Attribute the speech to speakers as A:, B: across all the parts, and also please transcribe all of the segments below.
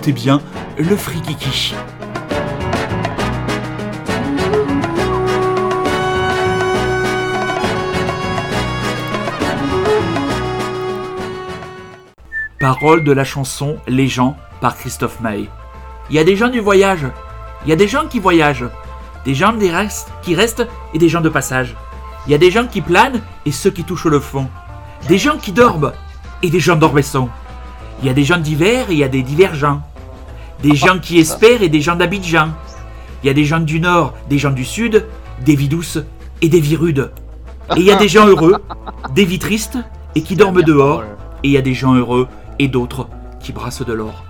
A: Écoutez bien le Frikiki. Parole de la chanson Les gens par Christophe Maé. Il y a des gens du voyage. Il y a des gens qui voyagent. Des gens des restes, qui restent et des gens de passage. Il y a des gens qui planent et ceux qui touchent le fond. Des gens qui dorment et des gens dormessants. Il y a des gens d'hiver et il y a des divergents. Des gens qui espèrent et des gens d'Abidjan. Il y a des gens du nord, des gens du sud, des vies douces et des vies rudes. Et il y a des gens heureux, des vies tristes et qui dorment dehors. Et il y a des gens heureux et d'autres qui brassent de l'or.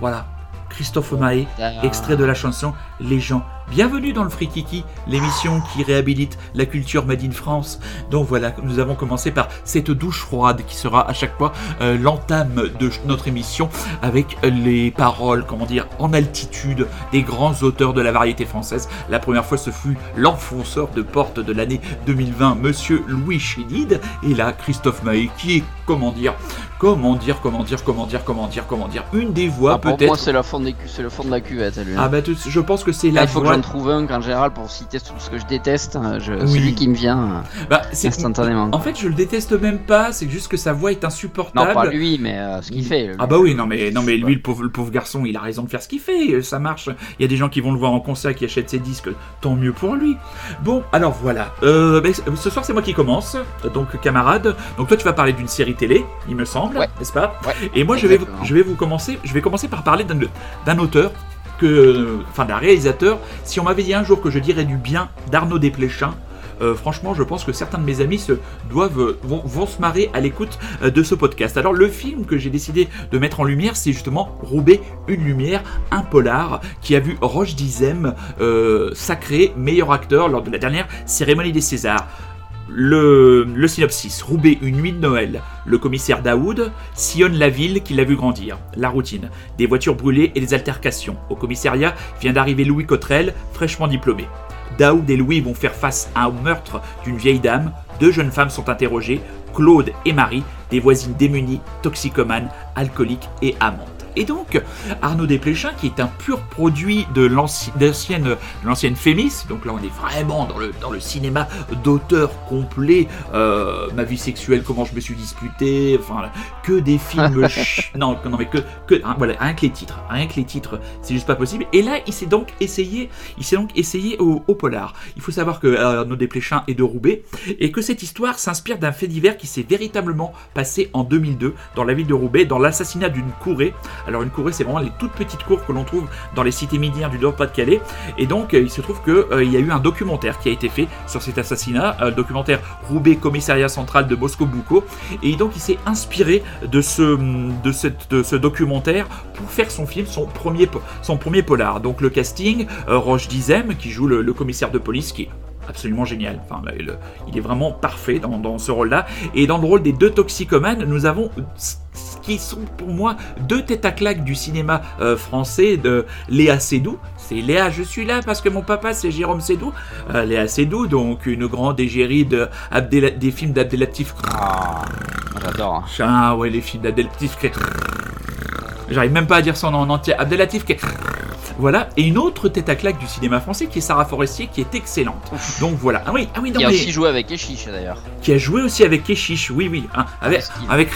A: Voilà. Christophe Maé, extrait de la chanson Les gens. Bienvenue dans le Frikiki, l'émission qui réhabilite la culture made in France. Donc voilà, nous avons commencé par cette douche froide qui sera à chaque fois euh, l'entame de notre émission avec les paroles, comment dire, en altitude des grands auteurs de la variété française. La première fois, ce fut l'enfonceur de porte de l'année 2020, monsieur Louis Chédid. Et là, Christophe Maé, qui est, comment dire, comment dire, comment dire, comment dire, comment dire, comment dire, une des voix
B: Ah, pour
A: peut-être.
B: moi, c'est le fond de la cuvette. Lui.
A: Ah bah je pense que c'est la
B: faut que
A: voix.
B: J'en trouve un qu'en général pour citer tout ce que je déteste. euh, Je,
A: Oui.
B: Celui qui me vient euh,
A: Bah,
B: instantanément.
A: En fait, je le déteste même pas, c'est juste que sa voix est
B: Non,
A: insupportable.
B: pas lui, mais euh, ce qu'il fait. lui.
A: Ah bah oui, non mais non mais lui le pauvre, le pauvre garçon, il a raison de faire ce qu'il fait, ça marche. Il y a des gens qui vont le voir en concert, qui achètent ses disques, tant mieux pour lui. Bon, alors voilà. Euh, ce soir c'est moi qui commence, donc camarade. Donc toi tu vas parler d'une série télé, il me semble,
B: Ouais.
A: n'est-ce pas?
B: Ouais,
A: Et moi je vais je vais vous commencer, je vais commencer par parler d'un auteur que, enfin d'un réalisateur. Si on m'avait dit un jour que je dirais du bien d'Arnaud Desplechin. euh, franchement, je pense que certains de mes amis doivent euh, vont, se marrer à l'écoute euh, de ce podcast. Alors, le film que j'ai décidé de mettre en lumière, c'est justement Roubaix, une lumière, un polar qui a vu Roche Dizem euh, sacré meilleur acteur lors de la dernière cérémonie des Césars. Le, synopsis, Roubaix, une nuit de Noël. Le commissaire Daoud sillonne la ville qu'il a vu grandir. La routine, des voitures brûlées et des altercations. Au commissariat vient d'arriver Louis Cotrel, fraîchement diplômé. Daoud et Louis vont faire face à un meurtre d'une vieille dame. Deux jeunes femmes sont interrogées, Claude et Marie, des voisines démunies, toxicomanes, alcooliques et amantes. Et donc, Arnaud Desplechin, qui est un pur produit de l'ancienne Fémis, donc là on est vraiment dans le, dans le cinéma d'auteur complet, euh, ma vie sexuelle, comment je me suis disputé, enfin, que des films... ch- non, non, mais que, que hein, voilà, rien que les titres, rien que les titres, c'est juste pas possible. Et là, il s'est donc essayé, il s'est donc essayé au, au polar. Il faut savoir que euh, Arnaud Desplechin est de Roubaix, et que cette histoire s'inspire d'un fait divers qui s'est véritablement passé en 2002 dans la ville de Roubaix, dans l'assassinat d'une courée. Alors une courée, c'est vraiment les toutes petites cours que l'on trouve dans les cités minières du Nord-Pas-de-Calais. Et donc, euh, il se trouve qu'il y a eu un documentaire qui a été fait sur cet assassinat, euh, documentaire Roubaix Commissariat Central de Moscou-Boucault. Et donc, il s'est inspiré de ce, de, cette- de ce documentaire pour faire son film, son premier, son premier polar. Donc, le casting, euh, Roche Dizem, qui joue le, commissaire de police, qui est absolument génial. Enfin, il, est vraiment parfait dans, dans ce rôle-là. Et dans le rôle des deux toxicomanes, nous avons qui sont pour moi deux têtes à claque du cinéma euh, français de Léa Seydoux. C'est Léa, je suis là parce que mon papa c'est Jérôme Seydoux. Euh, Léa Seydoux, donc une grande égérie de Abdel- des films d'Abdelatif.
B: Ah, J'adore.
A: Ah ouais, les films d'Abdelatif. J'arrive même pas à dire son nom en entier. Abdelatif. Voilà, et une autre tête à claque du cinéma français qui est Sarah Forestier, qui est excellente. Donc voilà. Ah oui, ah oui, non,
B: Il a
A: mais-
B: aussi joué avec Eshish d'ailleurs.
A: qui a joué aussi avec Keshish, oui, oui, hein, avec, avec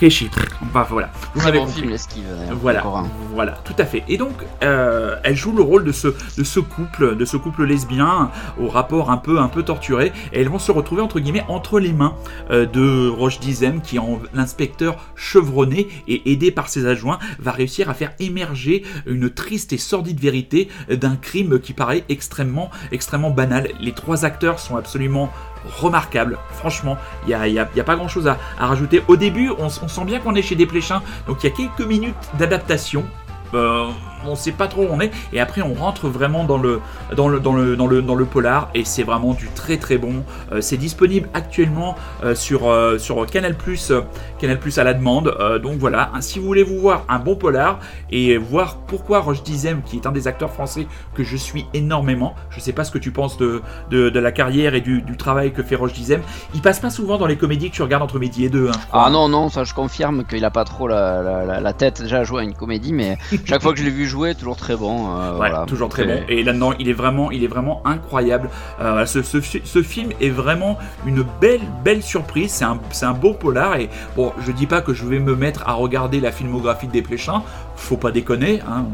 A: Keshish. Bah, voilà, vous m'avez
B: bon
A: compris.
B: film, l'esquive d'ailleurs.
A: Voilà, voilà, tout à fait. Et donc, euh, elle joue le rôle de ce, de ce couple, de ce couple lesbien, au rapport un peu, un peu torturé, et elles vont se retrouver entre guillemets entre les mains euh, de Roche Dizem, qui en l'inspecteur chevronné et aidé par ses adjoints va réussir à faire émerger une triste et sordide vérité d'un crime qui paraît extrêmement, extrêmement banal. Les trois acteurs sont absolument remarquables. Franchement, il n'y a, y pas grand chose à, rajouter. Au début, on sent bien qu'on est chez Desplechin, donc il y a quelques minutes d'adaptation. Euh, on sait pas trop où on est. Et après, on rentre vraiment dans le, dans le, dans le, dans le, dans le polar. Et c'est vraiment du très très bon. Euh, c'est disponible actuellement euh, sur, euh, sur Canal Plus, Canal Plus à la demande. donc voilà, si vous voulez vous voir un bon polar et voir pourquoi Roche Dizem, qui est un des acteurs français que je suis énormément, je sais pas ce que tu penses de, de, de la carrière et du, du, travail que fait Roche Dizem. Il passe pas souvent dans les comédies que tu regardes entre midi et deux. Hein,
B: ah non, non, ça je confirme qu'il a pas trop la, la, la, tête déjà à jouer à une comédie, mais chaque fois que je l'ai vu jouer, toujours très bon.
A: Euh, voilà, toujours très bon. Et là-dedans, il est vraiment, il est vraiment incroyable. Euh, ce, ce, ce, film est vraiment une belle, belle surprise. C'est un, un, beau polar. Et bon, je dis pas que je vais me mettre à regarder la filmographie de Desplechin. Faut pas déconner. Hein.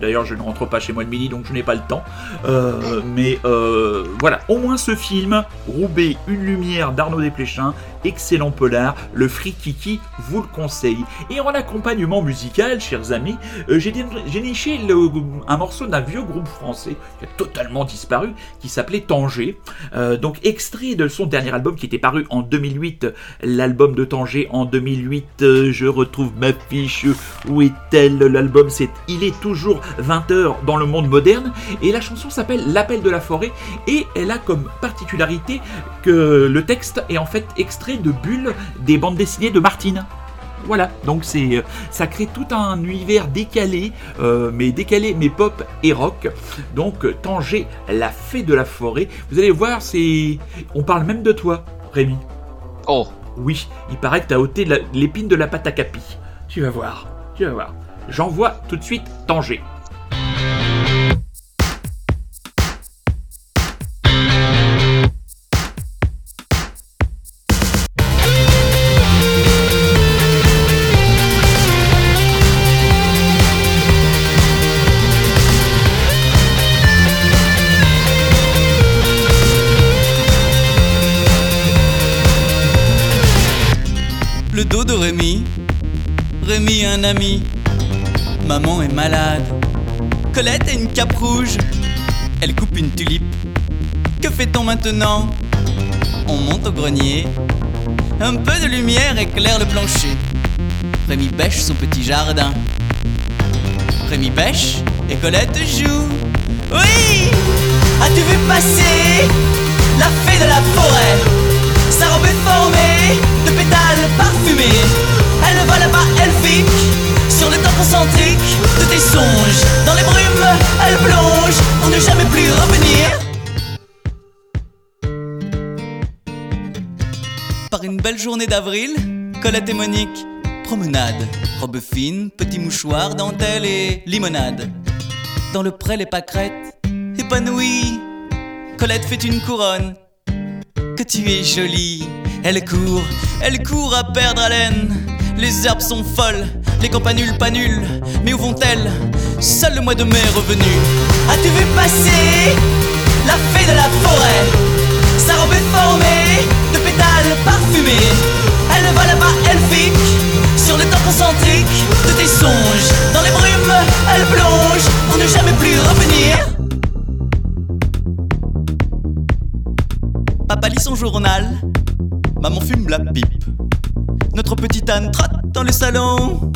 A: D'ailleurs, je ne rentre pas chez moi de midi, donc je n'ai pas le temps. Euh, mais voilà, au moins ce film, Roubaix, une lumière d'Arnaud Desplechin, excellent polar. Le Free Kiki vous le conseille. Et en accompagnement musical, chers amis, j'ai niché un morceau d'un vieux groupe français qui a totalement disparu, qui s'appelait Tanger. Euh, donc extrait de son dernier album qui était paru en 2008, l'album de Tanger en 2008. Euh, je retrouve ma fiche. Où est-elle? L'album c'est Il est toujours 20h dans le monde moderne. Et la chanson s'appelle L'appel de la forêt. Et elle a comme particularité que le texte est en fait extrait de bulles des bandes dessinées de Martine. Voilà, donc c'est euh, ça crée tout un univers décalé, euh, mais décalé, mais pop et rock. Donc Tanger, la fée de la forêt. Vous allez voir, c'est, on parle même de toi, Rémi.
B: Oh.
A: Oui, il paraît que tu as ôté l'épine de la pâte à capi. Tu vas voir, tu vas voir. J'envoie tout de suite Tanger.
C: Maman est malade. Colette a une cape rouge. Elle coupe une tulipe. Que fait-on maintenant? On monte au grenier. Un peu de lumière éclaire le plancher. Rémi bêche son petit jardin. Rémi bêche et Colette joue. Oui As-tu vu passer la fée de la forêt? Sa robe est formée de pétales parfumés. Elle va là-bas, elle fique Sur le temps concentrique de tes songes. Dans les brumes, elle plonge Pour ne jamais plus revenir. Par une belle journée d'avril, Colette et Monique Promenade, robe fine, petit mouchoir, dentelle et limonade. Dans le pré les pâquerettes, épanouie Colette fait une couronne. Que tu es jolie. Elle court, elle court à perdre haleine les herbes sont folles, les campanules pas nulles, mais où vont-elles? Seul le mois de mai est revenu. As-tu vu passer la fée de la forêt? Sa robe est formée de pétales parfumés. Elle va là-bas, elle fique sur le temps concentrique de tes songes. Dans les brumes, elle plonge pour ne jamais plus revenir. Papa lit son journal, maman fume la pipe. Notre petite Anne trotte dans le salon.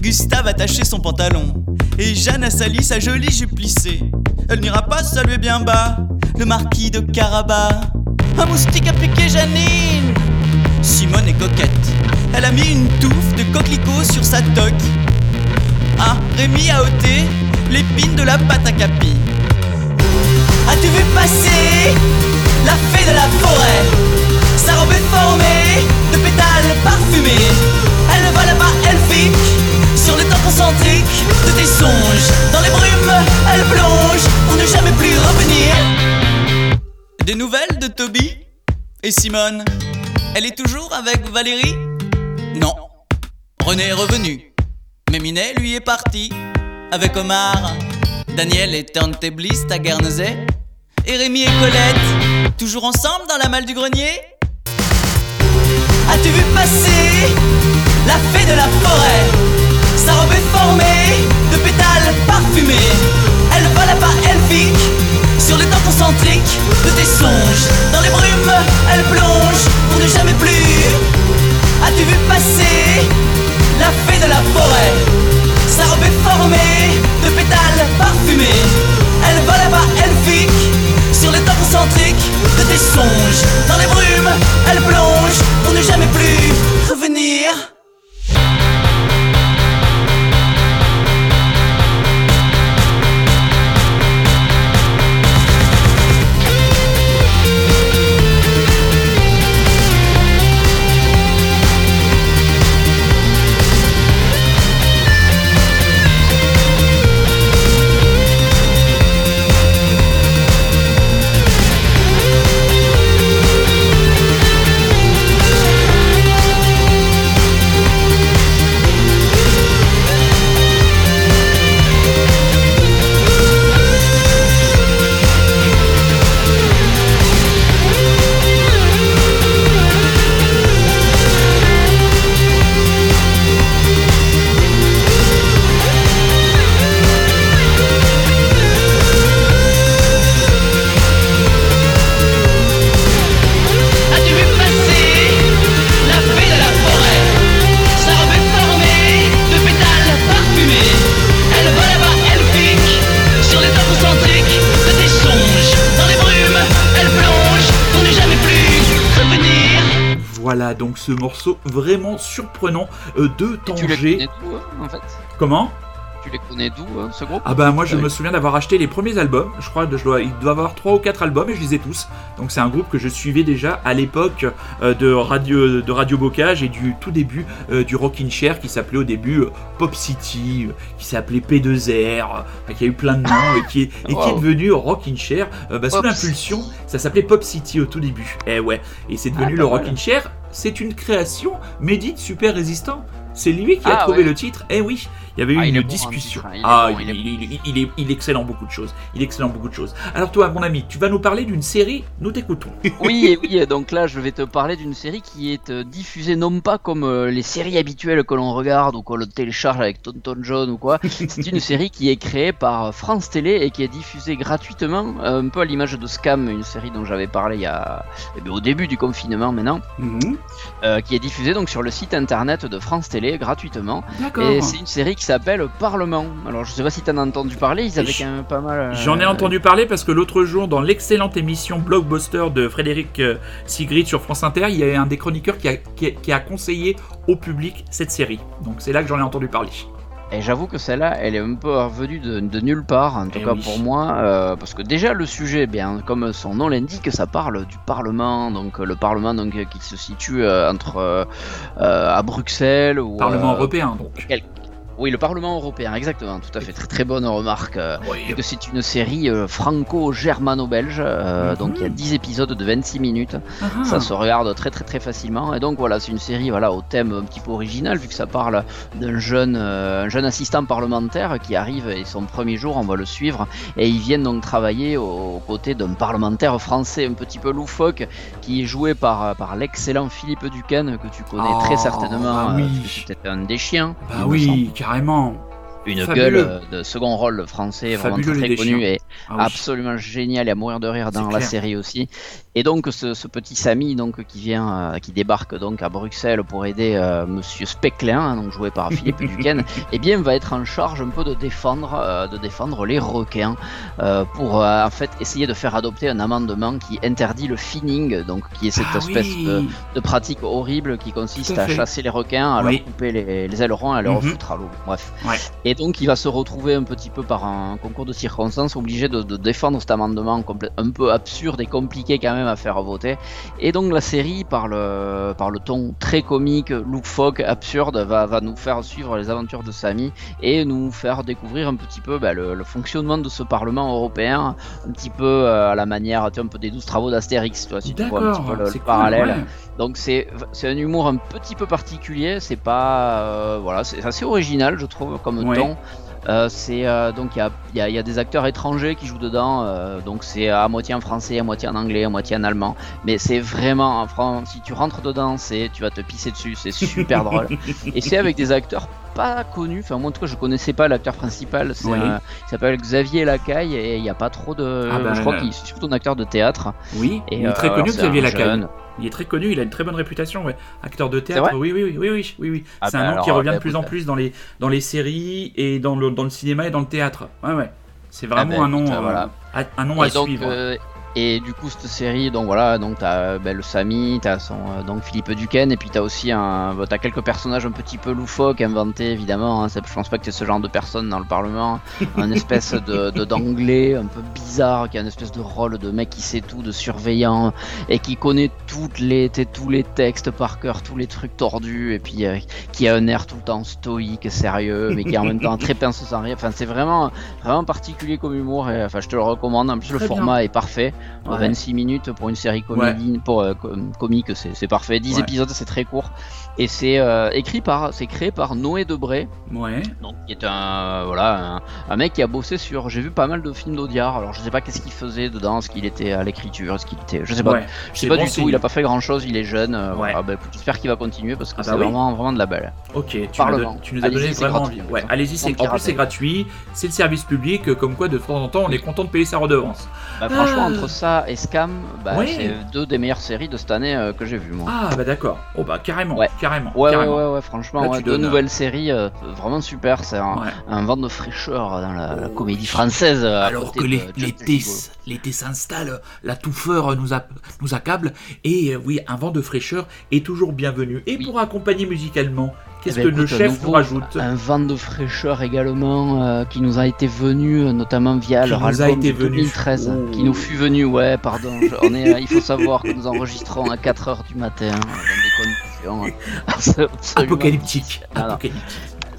C: Gustave a taché son pantalon. Et Jeanne a sali sa jolie jupe plissée. Elle n'ira pas saluer bien bas le marquis de Carabas. Un moustique a piqué Janine. Simone est coquette. Elle a mis une touffe de coquelicot sur sa toque. Ah, Rémi a ôté l'épine de la pâte à capi. As-tu vu passer la fée de la forêt? Sa robe est formée de pétales parfumés. Elle va là-bas, elle fique sur le temps concentrique de tes songes. Dans les brumes, elle plonge pour ne jamais plus revenir. Des nouvelles de Toby et Simone Elle est toujours avec Valérie? Non. René est revenu. Mais Minet, lui, est parti. Avec Omar, Daniel et Turntabliste à Guernesey. Et Rémi et Colette, toujours ensemble dans la malle du grenier? As-tu vu passer la fée de la forêt? Sa robe est formée de pétales parfumés. Elle vole à pas elfique sur les temps concentriques de tes songes. Dans les brumes, elle plonge pour ne jamais plus. As-tu vu passer la fée de la forêt? Sa robe est formée de pétales parfumés. Elle vole à pas elfique sur les temps concentriques de tes songes.
A: Ce morceau vraiment surprenant euh, de Tanger.
B: hein, en fait
A: Comment
B: Tu les connais d'où, hein, ce groupe
A: Ah bah moi je
B: Ouais.
A: me souviens d'avoir acheté les premiers albums, je crois que je dois, il doit avoir 3 ou 4 albums et je les ai tous. Donc c'est un groupe que je suivais déjà à l'époque euh, de Radio de Radio Bocage et du tout début euh, du Rockin' Chair qui s'appelait au début euh, Pop City, qui s'appelait P2R, euh, enfin, qui a eu plein de noms et qui est, et qui est devenu Rockin' Chair bah, sous l'impulsion, ça s'appelait Pop City au tout début. Eh ouais, et c'est devenu
B: Ah,
A: le. Rockin' Chair, c'est une création Mehdi de Super Résistant. C'est lui qui a
B: Ah,
A: trouvé
B: ouais.
A: le titre. Eh oui, il y avait eu
B: Ah,
A: une discussion.
B: Il est
A: ah,
B: bon, il, est
A: il- il- il est, il est excellent beaucoup de choses. Il est excellent beaucoup de choses. Alors toi, mon ami, tu vas nous parler d'une série. Nous t'écoutons.
B: Oui, oui, donc là je vais te parler d'une série qui est euh, diffusée non pas comme euh, les séries habituelles que l'on regarde ou qu'on télécharge avec Tonton John ou quoi. C'est une série qui est créée par France Télé et qui est diffusée gratuitement, euh, un peu à l'image de Scam, une série dont j'avais parlé il y a eh bien, au début du confinement maintenant, euh, qui est diffusée donc sur le site internet de France Télé gratuitement.
A: D'accord.
B: Et c'est une série qui s'appelle Parlement. Alors je sais pas si t'en as entendu parler, ils avaient quand même pas mal. euh,
A: J'en ai entendu parler parce que l'autre jour, dans l'excellente émission Blockbuster de Frédéric euh, Sigrid sur France Inter, il y a un des chroniqueurs qui a, qui a- qui a conseillé au public cette série. Donc c'est là que j'en ai entendu parler.
B: Et j'avoue que celle-là, elle est un peu revenue de, de nulle part, en tout
A: Eh
B: cas
A: oui.
B: pour moi, euh, parce que déjà le sujet, bien comme son nom l'indique, ça parle du Parlement, donc le Parlement donc qui se situe euh, entre euh, à Bruxelles ou
A: Parlement européen, donc.
B: quel- Oui, le Parlement européen, exactement, tout à fait, très très bonne remarque. euh,
A: Oui.
B: que c'est une série euh, franco-germano-belge, euh,
A: Mhm.
B: donc il y a 10 épisodes de 26 minutes.
A: Ah,
B: Ça se regarde très très très facilement et donc voilà c'est une série voilà au thème un petit peu original vu que ça parle d'un jeune un jeune assistant parlementaire qui arrive et son premier jour on va le suivre et ils viennent donc travailler aux côtés d'un parlementaire français un petit peu loufoque qui est joué par par l'excellent Philippe Duquesne que tu connais
A: Oh,
B: très certainement
A: bah oui.
B: c'était un des chiens
A: Bah
B: oui, i
A: am on
B: une
A: Fabuleux.
B: gueule euh, de second rôle français vraiment très, très connu
A: Deschamps.
B: et
A: Ah oui.
B: absolument génial et à mourir de rire dans la
A: clair.
B: série aussi. Et donc ce, ce petit Samy donc qui vient, euh, qui débarque donc à Bruxelles pour aider euh, Monsieur Specklin, hein, donc joué par Philippe Duquesne, et bien va être en charge un peu de défendre, euh, de défendre les requins pour en fait essayer de faire adopter un amendement qui interdit le finning, donc qui est cette
A: Ah
B: espèce
A: oui.
B: de, de pratique horrible qui consiste
A: à
B: chasser les requins, à
A: Oui.
B: leur couper les, les ailerons, à leur
A: Mhm.
B: foutre à l'eau. Bref.
A: Ouais.
B: Et donc il va se retrouver un petit peu par un concours de circonstances obligé de, de défendre cet amendement un peu absurde et compliqué quand même à faire voter. Et donc la série, par le, par le ton très comique, loufoque, absurde, va, va nous faire suivre les aventures de Samy et nous faire découvrir un petit peu bah, le, le fonctionnement de ce Parlement européen, un petit peu euh, à la manière, tu vois, un peu des douze travaux d'Astérix, tu vois, si tu vois un petit peu le,
A: c'est
B: le
A: cool,
B: parallèle.
A: ouais.
B: Donc c'est c'est un humour un petit peu particulier, c'est pas euh, voilà, c'est assez original je trouve comme
A: Ouais.
B: Ton. Euh, c'est euh, donc il y y y a des acteurs étrangers qui jouent dedans, euh, donc c'est à moitié en français, à moitié en anglais, à moitié en allemand. Mais c'est vraiment, en fran- si tu rentres dedans, c'est tu vas te pisser dessus, c'est super drôle. Et c'est avec des acteurs pas connus. Enfin moi en tout cas je connaissais pas l'acteur principal. C'est
A: Oui.
B: un- il s'appelle Xavier Lacaille et il n'y a pas trop de.
A: Ah bah,
B: je crois qu'il est surtout un acteur de théâtre.
A: Oui,
B: Et
A: il est très connu, Xavier Lacaille. Il est très connu, il a une très bonne réputation, ouais. Acteur de théâtre, oui, oui, oui, oui, oui, oui, oui.
B: Ah
A: C'est un nom
B: alors,
A: qui revient de plus en plus dans les, dans les séries et dans le, dans le cinéma et dans le théâtre. Ouais, ouais. C'est vraiment
B: bah,
A: un nom, euh,
B: voilà.
A: à- un nom à
B: donc,
A: suivre.
B: Euh, Et du coup, cette série, donc voilà, donc t'as ben, le Samy, t'as son euh, donc Philippe Duquesne, et puis t'as aussi un, t'as quelques personnages un petit peu loufoques inventés évidemment. Hein, je pense pas que c'est ce genre de personne dans le Parlement, un espèce de d'anglais un peu bizarre, qui a une espèce de rôle de mec qui sait tout, de surveillant, et qui connaît toutes les, tous les textes par cœur, tous les trucs tordus, et puis euh, qui a un air tout le temps stoïque, sérieux, mais qui est en même temps très pince sans rire. Enfin, c'est vraiment vraiment particulier comme humour. Et, enfin, je te le recommande. En plus, le format est parfait. 26 minutes pour une série comédie, pour, euh, comique, c'est parfait. 10 épisodes, c'est très court. Et c'est euh, écrit par, c'est créé par Noé Debré.
A: Ouais.
B: Donc, qui est un, voilà, un, mec qui a bossé sur. J'ai vu pas mal de films d'Audiard. Alors, je sais pas qu'est-ce qu'il faisait dedans, est-ce qu'il était à l'écriture, est-ce qu'il était. Je sais pas. Je sais pas du tout. Il a pas fait grand chose. Il est jeune. Euh, bah, j'espère qu'il va continuer parce que ah c'est bah vraiment, vraiment de la belle.
A: Ok. Tu, tu nous as donné vraiment envie. Ouais. Allez-y, c'est en plus c'est gratuit. C'est le service public. Comme quoi, de temps en temps, on est content de payer sa redevance.
B: Bah, franchement, ah. entre ça et Scam, bah, c'est deux des meilleures séries de cette année euh, que j'ai vu moi.
A: Ah bah d'accord. Oh bah carrément.
B: Ouais.
A: Carrément.
B: Ouais,
A: carrément.
B: ouais, ouais, franchement, deux nouvelles séries euh, vraiment super. C'est un, vent de fraîcheur dans la, comédie française.
A: Alors que l'été s'installe, la touffeur nous, nous accable et euh, oui, un vent de fraîcheur est toujours bienvenu. Et pour accompagner musicalement, Qu'est-ce eh ben, que le chef nous rajoute?
B: Un vent de fraîcheur également euh, qui nous a été venu euh, notamment via leur album de 2013, qui nous fut venu, ouais, pardon. on est, il faut savoir que nous enregistrons à 4h du matin dans des conditions
A: apocalyptiques.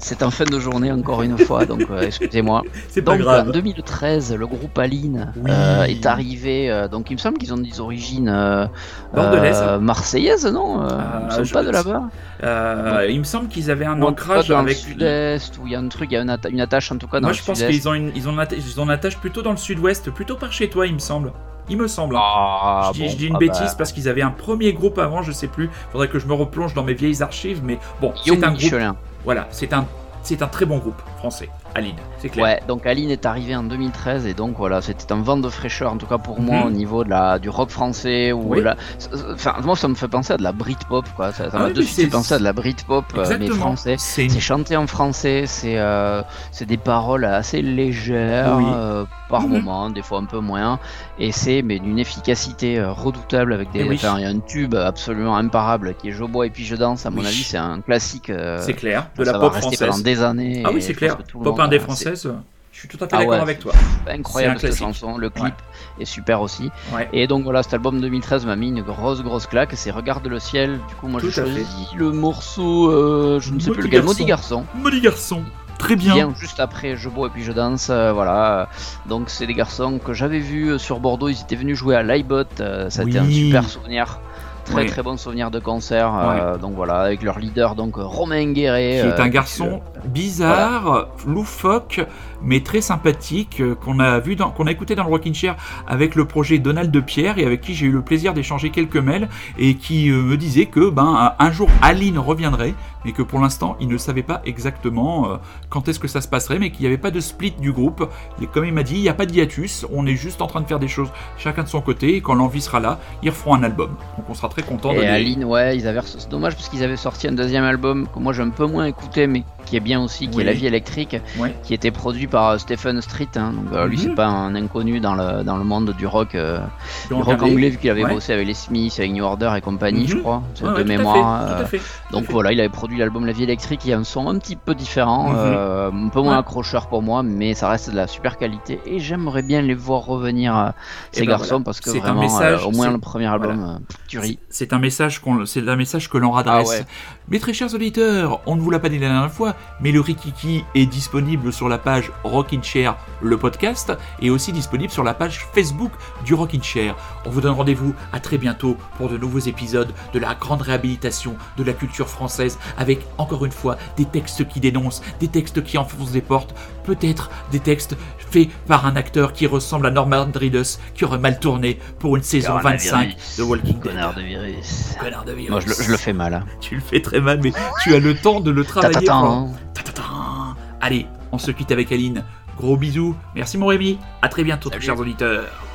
B: C'est en fin de journée encore une fois, donc euh, excusez-moi.
A: C'est pas grave.
B: En 2013, le groupe Aline euh, est arrivé. Euh, donc il me semble qu'ils ont des origines marseillaises, non ah, Ils sont pas de là-bas.
A: il me semble qu'ils avaient un ancrage
B: dans
A: avec
B: le sud-est où il y a un truc, il y a une, attache en tout cas dans
A: Moi, je pense qu'ils ont une, ils ont, ils ont une attache plutôt dans le sud-ouest, plutôt par chez toi, il me semble. Il me semble. Hein.
B: Ah,
A: je, dis, une ah bêtise bah. parce qu'ils avaient un premier groupe avant, je sais plus. Faudrait que je me replonge dans mes vieilles archives, mais bon, c'est un groupe. Voilà, c'est un, c'est un très bon groupe français. Aline, c'est clair.
B: Ouais, donc Aline est arrivée en 2013 et donc voilà, c'était un vent de fraîcheur en tout cas pour moi mhm. au niveau de la du rock français ou la... enfin moi ça me fait penser à de la Britpop quoi, ça, m'a de suite penser à de la Britpop euh, mais français. C'est chanté en français, c'est euh, c'est des paroles assez légères euh, par mhm. moment, des fois un peu moins et c'est mais d'une efficacité redoutable avec des enfin, il y a un tube absolument imparable qui est Je bois et puis je danse à mon avis, c'est un classique
A: C'est clair, de la pop française
B: pendant des années.
A: Ah oui, c'est clair. Pop des françaises. Je suis tout à fait ah d'accord avec toi.
B: Incroyable cette chanson, le clip est super aussi. Et donc voilà, cet album 2013 m'a mis une grosse grosse claque. C'est Regarde le ciel. Du coup, moi je choisis le morceau, euh, je ne sais plus lequel, Maudit garçon.
A: Maudit garçon. Très bien.
B: juste après Je bois et puis je danse. Euh, voilà. Donc c'est des garçons que j'avais vus euh, sur Bordeaux. Ils étaient venus jouer à l'Ibot. ça a été un super souvenir très très bon souvenir de concert. donc voilà, avec leur leader donc Romain Guéret.
A: Qui est un garçon bizarre, loufoque, mais très sympathique, euh, qu'on a vu, qu'on a écouté dans le Rockin' Chair avec le projet Donald de Pierre et avec qui j'ai eu le plaisir d'échanger quelques mails et qui euh, me disait que ben un jour Aline reviendrait, mais que pour l'instant il ne savait pas exactement euh, quand est-ce que ça se passerait, mais qu'il n'y avait pas de split du groupe. Et comme il m'a dit, il n'y a pas de hiatus, on est juste en train de faire des choses chacun de son côté et quand l'envie sera là, ils referont un album. Donc on sera très content.
B: Et Aline, ouais, ils avaient, c'est dommage parce qu'ils avaient sorti un deuxième album que moi j'ai un peu moins écouté, mais qui est bien aussi, qui est La vie électrique, qui était produit par euh, Stephen Street. Hein. donc euh, lui, c'est mhm. pas un inconnu dans le, dans le monde du rock, euh, du rock anglais, vu qu'il avait bossé avec les Smiths, avec New Order et compagnie, je mhm. crois, de mémoire. donc voilà, il avait produit l'album La vie électrique. Il y a un son un petit peu différent, mhm. un peu moins accrocheur pour moi, mais ça reste de la super qualité. Et j'aimerais bien les voir revenir, ces ben garçons, parce que vraiment, au moins le premier album, voilà.
A: C'est un message qu'on, c'est un message que l'on adresse. Ah mes très chers auditeurs, on ne vous l'a pas dit la dernière fois, mais le Rikiki est disponible sur la page Rockin' Chair, le podcast, et aussi disponible sur la page Facebook du Rockin' Chair. On vous donne rendez-vous à très bientôt pour de nouveaux épisodes de la grande réhabilitation de la culture française, avec encore une fois des textes qui dénoncent, des textes qui enfoncent des portes, peut-être des textes faits par un acteur qui ressemble à Norman Reedus, qui aurait mal tourné pour une saison 25 de Walking Dead.
B: Connard de virus. Connard de virus. Moi, je le, fais mal. Hein.
A: Tu le fais très mal, mais tu as le temps de le travailler. Allez, on se quitte avec Aline. Gros bisous. Merci mon Rémi. À très bientôt, chers auditeurs.